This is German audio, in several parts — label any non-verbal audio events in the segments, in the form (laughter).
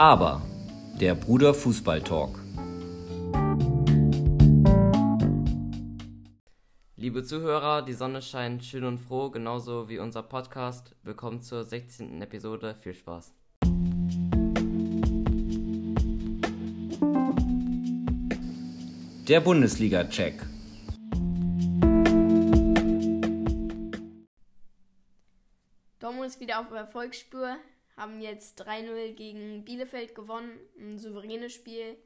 Aber der Bruder Fußball Talk. Liebe Zuhörer, die Sonne scheint schön und froh, genauso wie unser Podcast. Willkommen zur 16. Episode. Viel Spaß. Der Bundesliga-Check. Dortmund ist wieder auf Erfolgsspur, haben jetzt 3-0 gegen Bielefeld gewonnen, ein souveränes Spiel.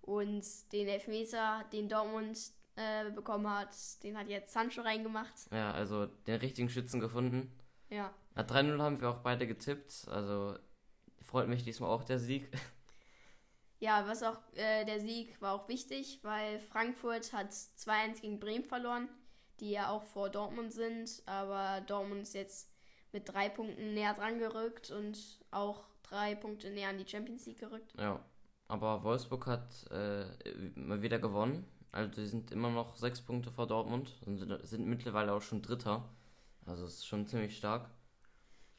Und den Elfmeter, den Dortmund äh, bekommen hat, den hat jetzt Sancho reingemacht. Ja, also den richtigen Schützen gefunden. Ja. Na, 3-0 haben wir auch beide getippt, also freut mich diesmal auch der Sieg. (laughs) Ja, was auch äh, der Sieg war auch wichtig, weil Frankfurt hat 2-1 gegen Bremen verloren, die ja auch vor Dortmund sind, aber Dortmund ist jetzt mit drei Punkten näher dran gerückt und auch drei Punkte näher an die Champions League gerückt. Ja, aber Wolfsburg hat äh, mal wieder gewonnen. Also die sind immer noch sechs Punkte vor Dortmund und sind, sind mittlerweile auch schon Dritter. Also es ist schon ziemlich stark.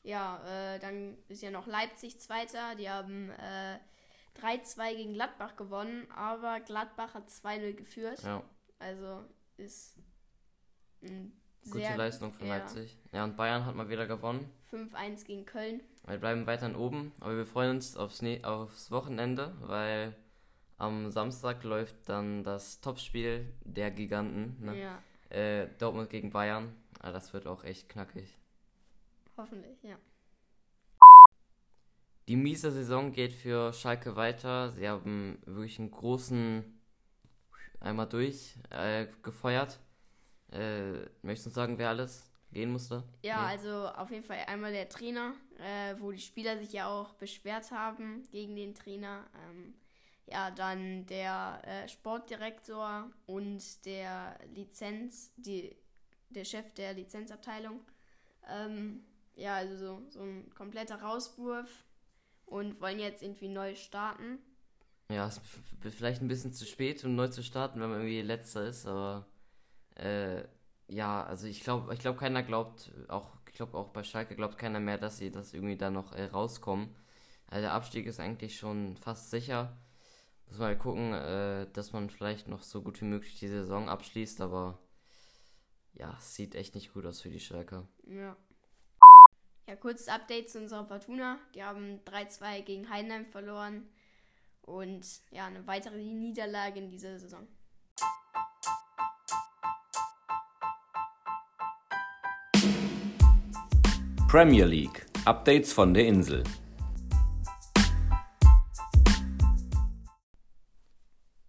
Ja, äh, dann ist ja noch Leipzig Zweiter. Die haben äh, 3-2 gegen Gladbach gewonnen, aber Gladbach hat 2-0 geführt. Ja, Also ist ein gute sehr Leistung von ja, Leipzig. Ja, und Bayern hat mal wieder gewonnen. 5-1 gegen Köln. Wir bleiben weiterhin oben, aber wir freuen uns aufs, ne aufs Wochenende, weil am Samstag läuft dann das Topspiel der Giganten. Ne? Ja, Äh, Dortmund gegen Bayern. Ah, das wird auch echt knackig. hoffentlich, ja. Die miese Saison geht für Schalke weiter. Sie haben wirklich einen großen einmal durch äh, gefeuert. Äh, möchtest du uns sagen, wer alles gehen musste? Ja, Nee. also auf jeden Fall einmal der Trainer, äh, wo die Spieler sich ja auch beschwert haben gegen den Trainer. Ähm, ja, dann der äh, Sportdirektor und der Lizenz, die, der Chef der Lizenzabteilung. Ähm, ja, also so, so ein kompletter Rauswurf und wollen jetzt irgendwie neu starten. Ja, es ist vielleicht ein bisschen zu spät, um neu zu starten, wenn man irgendwie letzter ist, aber äh, ja, also ich glaube, ich glaube, keiner glaubt, auch, ich glaube auch bei Schalke glaubt keiner mehr, dass sie das irgendwie da noch äh, rauskommen. Also der Abstieg ist eigentlich schon fast sicher. Muss mal gucken, äh, dass man vielleicht noch so gut wie möglich die Saison abschließt, aber ja, sieht echt nicht gut aus für die Schalke. Ja. Ja, kurzes Update zu unserer Fortuna. Die haben 3-2 gegen Heidenheim verloren. Und ja, eine weitere Niederlage in dieser Saison. Premier League. Updates von der Insel.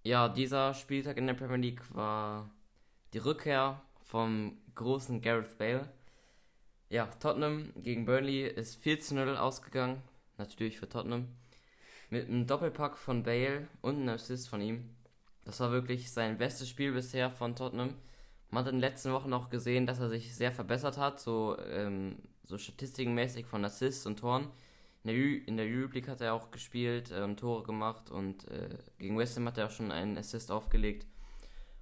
Ja, dieser Spieltag in der Premier League war die Rückkehr vom großen Gareth Bale. Ja, Tottenham gegen Burnley ist 4 zu 0 ausgegangen. Natürlich für Tottenham. Mit einem Doppelpack von Bale und einem Assist von ihm. Das war wirklich sein bestes Spiel bisher von Tottenham. Man hat in den letzten Wochen auch gesehen, dass er sich sehr verbessert hat, so, ähm, so statistikenmäßig von Assists und Toren. In der, Ü hat er auch gespielt äh, und Tore gemacht und äh, gegen West Ham hat er auch schon einen Assist aufgelegt.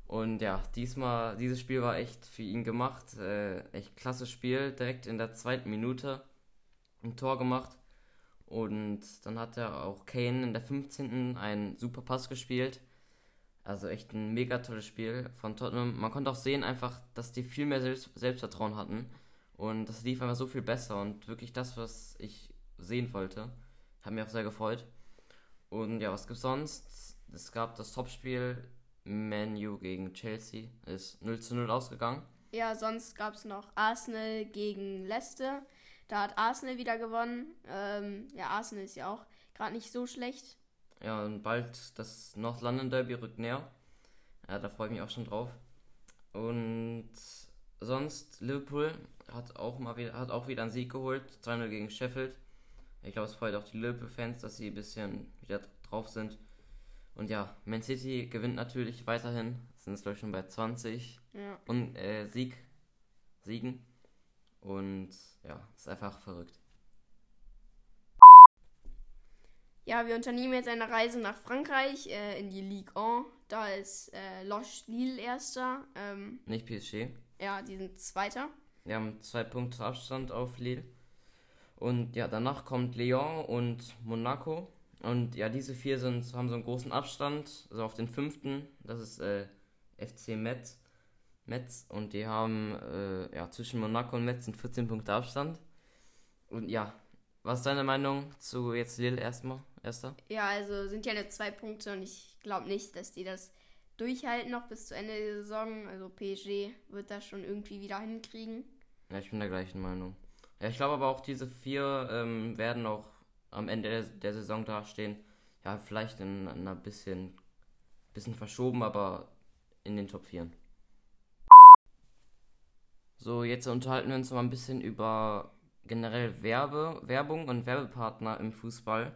Und ja, diesmal, dieses Spiel war echt für ihn gemacht. Äh, echt klasse Spiel, direkt in der zweiten Minute ein Tor gemacht. Und dann hat er auch Kane in der 15. einen super Pass gespielt. Also echt ein mega tolles Spiel von Tottenham. Man konnte auch sehen einfach, dass die viel mehr Selbst Selbstvertrauen hatten. Und das lief einfach so viel besser und wirklich das, was ich sehen wollte. Hat mich auch sehr gefreut. Und ja, was gibt's sonst? Es gab das Topspiel Man U gegen Chelsea. Ist 0 zu 0 ausgegangen. Ja, sonst gab es noch Arsenal gegen Leicester. Da hat Arsenal wieder gewonnen. Ähm, ja, Arsenal ist ja auch gerade nicht so schlecht. Ja, und bald das North London Derby rückt näher. Ja, da freue ich mich auch schon drauf. Und sonst, Liverpool hat auch mal wieder, hat auch wieder einen Sieg geholt. 2-0 gegen Sheffield. Ich glaube, es freut auch die Liverpool-Fans, dass sie ein bisschen wieder drauf sind. Und ja, Man City gewinnt natürlich weiterhin. Sind es, glaube ich, schon bei 20 Ja. und, äh, Sieg, Siegen. Und ja, ist einfach verrückt. Ja, wir unternehmen jetzt eine Reise nach Frankreich äh, in die Ligue 1. Da ist äh, Loche Lille erster. Ähm, Nicht PSG. ja, die sind zweiter. Wir haben zwei Punkte Abstand auf Lille. Und ja, danach kommt Lyon und Monaco. Und ja, diese vier sind, haben so einen großen Abstand. Also auf den fünften, das ist äh, FC Metz. Metz. Und die haben äh, ja, zwischen Monaco und Metz sind 14 Punkte Abstand. Und ja, was ist deine Meinung zu jetzt Lille erstmal? Erster? Ja, also sind ja nur zwei Punkte und ich glaube nicht, dass die das durchhalten noch bis zu Ende der Saison. Also PSG wird das schon irgendwie wieder hinkriegen. Ja, ich bin der gleichen Meinung. Ja, ich glaube aber auch diese vier ähm, werden auch am Ende der, der Saison dastehen. Ja, vielleicht in, in einer bisschen, bisschen verschoben, aber in den Top 4. So, jetzt unterhalten wir uns mal ein bisschen über generell Werbe, Werbung und Werbepartner im Fußball.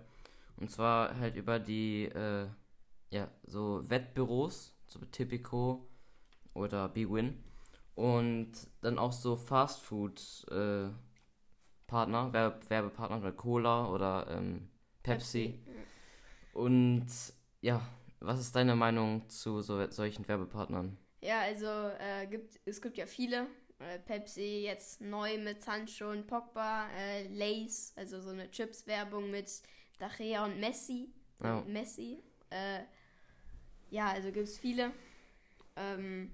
Und zwar halt über die, äh, ja, so Wettbüros, so Tipico oder Bwin. Und dann auch so Fastfood äh, Partner, Werbe, Werbepartner oder Cola oder ähm, Pepsi. Pepsi. Und ja, was ist deine Meinung zu so, solchen Werbepartnern? Ja, also äh, gibt, es gibt ja viele. Äh, Pepsi jetzt neu mit Sancho und Pogba, äh, Lays, also so eine Chips-Werbung mit Dachea und Messi. Ja. Messi. Äh, ja, also gibt es viele. Ähm,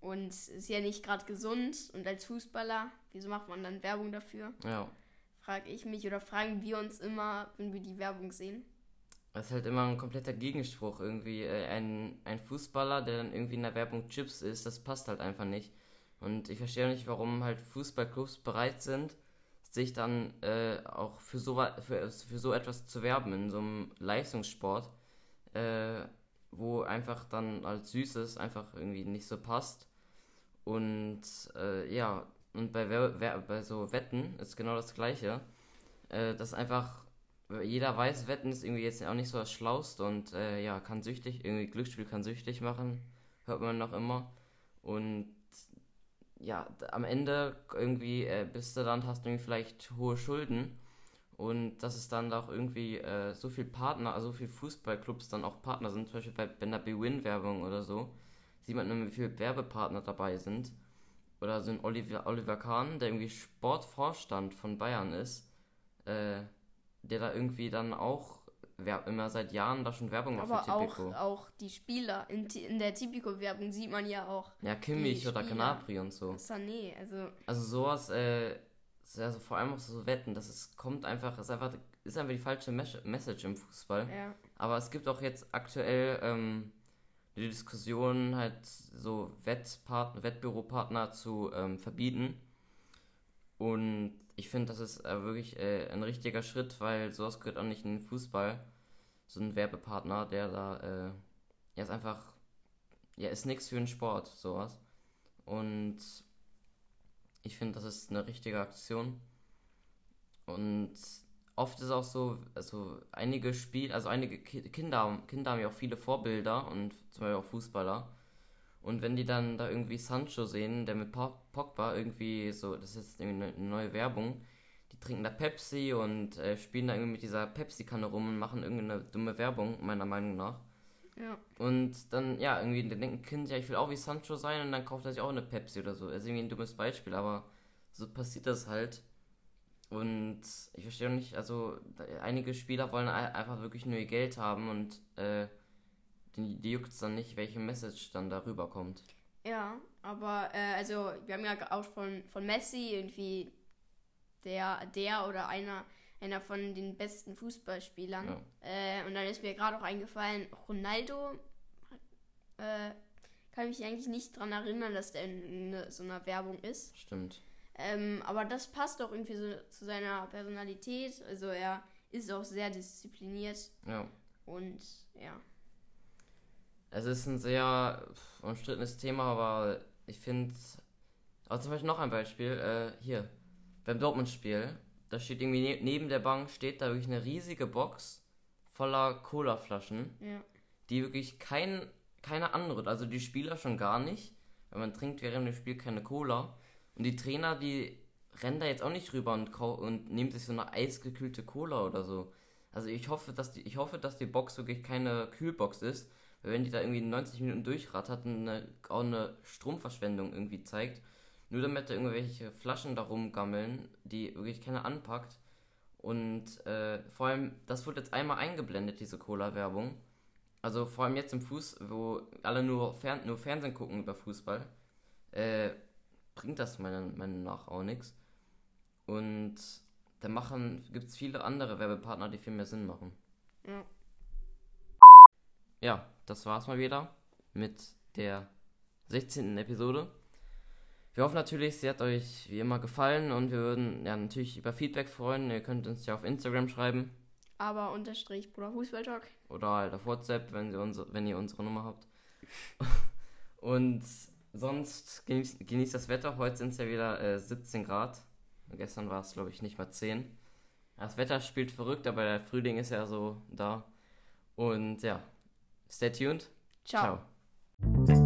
und ist ja nicht gerade gesund. Und als Fußballer, wieso macht man dann Werbung dafür? Ja. Frage ich mich oder fragen wir uns immer, wenn wir die Werbung sehen. Das ist halt immer ein kompletter Gegenspruch. Irgendwie äh, ein, ein Fußballer, der dann irgendwie in der Werbung Chips ist, das passt halt einfach nicht. Und ich verstehe nicht, warum halt Fußballclubs bereit sind, sich dann äh, auch für so, für, für so etwas zu werben in so einem Leistungssport, äh, wo einfach dann als Süßes einfach irgendwie nicht so passt. Und äh, ja, und bei, bei so Wetten ist genau das Gleiche. Äh, dass einfach jeder weiß, Wetten ist irgendwie jetzt auch nicht so das Schlauste und äh, ja, kann süchtig, irgendwie Glücksspiel kann süchtig machen, hört man noch immer. Und ja, am Ende irgendwie äh, bist du dann, hast du irgendwie vielleicht hohe Schulden und dass es dann auch irgendwie äh, so viel Partner, also so viele Fußballclubs dann auch Partner sind, zum Beispiel bei, bei einer B-Win-Werbung oder so, sieht man immer, wie viele Werbepartner dabei sind. Oder so ein Oliver, Oliver Kahn, der irgendwie Sportvorstand von Bayern ist, äh, der da irgendwie dann auch immer seit Jahren da schon Werbung macht Aber für Tipico. Auch, auch die Spieler. In, in der Tipico-Werbung sieht man ja auch. Ja, Kimmich oder Canapri und so. Sané, also. Also sowas, äh, also vor allem auch so Wetten, das ist, kommt einfach, ist einfach, ist einfach die falsche Message im Fußball. Ja. Aber es gibt auch jetzt aktuell ähm, die Diskussion, halt so Wettpartner, Wettbüropartner zu ähm, verbieten. Und ich finde, das ist äh, wirklich äh, ein richtiger Schritt, weil sowas gehört auch nicht in den Fußball. So ein Werbepartner, der da, äh, ja, ist einfach, ja, ist nichts für den Sport, sowas. Und ich finde, das ist eine richtige Aktion. Und oft ist auch so, also einige Spiel, also einige Kinder, Kinder haben ja auch viele Vorbilder und zum Beispiel auch Fußballer. Und wenn die dann da irgendwie Sancho sehen, der mit Pogba irgendwie so, das ist irgendwie eine neue Werbung, die trinken da Pepsi und äh, spielen da irgendwie mit dieser Pepsi-Kanne rum und machen irgendeine dumme Werbung, meiner Meinung nach. Ja. Und dann, ja, irgendwie, dann denkt ein Kind, ja, ich will auch wie Sancho sein und dann kauft er sich auch eine Pepsi oder so. Das ist irgendwie ein dummes Beispiel, aber so passiert das halt. Und ich verstehe auch nicht, also einige Spieler wollen einfach wirklich nur ihr Geld haben und äh, die, die juckt es dann nicht, welche Message dann darüber kommt. Ja, aber äh, also wir haben ja auch von, von Messi irgendwie der, der oder einer, einer von den besten Fußballspielern. Ja. Äh, und dann ist mir gerade auch eingefallen, Ronaldo äh, kann mich eigentlich nicht daran erinnern, dass der in, in so einer Werbung ist. Stimmt. Ähm, aber das passt auch irgendwie so zu seiner Personalität. Also er ist auch sehr diszipliniert. Ja. Und ja. Es ist ein sehr umstrittenes Thema, aber ich finde. Also zum Beispiel noch ein Beispiel. Äh, hier, beim Dortmund-Spiel. Da steht irgendwie ne neben der Bank steht da wirklich eine riesige Box voller Cola-Flaschen. Ja. Die wirklich kein, keine andere, also die Spieler schon gar nicht. Weil man trinkt während dem Spiel keine Cola. Und die Trainer, die rennen da jetzt auch nicht rüber und, und nehmen sich so eine eisgekühlte Cola oder so. Also ich hoffe, dass die, ich hoffe, dass die Box wirklich keine Kühlbox ist, wenn die da irgendwie 90 Minuten durchrattert und eine, auch eine Stromverschwendung irgendwie zeigt, nur damit da irgendwelche Flaschen da rumgammeln, die wirklich keiner anpackt. Und äh, vor allem, das wurde jetzt einmal eingeblendet, diese Cola-Werbung. Also vor allem jetzt im Fuß, wo alle nur, Fern nur Fernsehen gucken über Fußball, äh, bringt das meiner Meinung nach auch nichts. Und da machen, gibt es viele andere Werbepartner, die viel mehr Sinn machen. Ja. Ja, das war's mal wieder mit der 16. Episode. Wir hoffen natürlich, sie hat euch wie immer gefallen und wir würden ja natürlich über Feedback freuen. Ihr könnt uns ja auf Instagram schreiben Aber unterstrich Bruder Fußballtalk. oder halt auf WhatsApp, wenn, sie unsere, wenn ihr unsere Nummer habt. (laughs) und sonst genießt, genießt das Wetter. Heute sind es ja wieder äh, 17 Grad. Gestern war es, glaube ich, nicht mal 10. Das Wetter spielt verrückt, aber der Frühling ist ja so da. Und ja, stay tuned. Ciao. Ciao.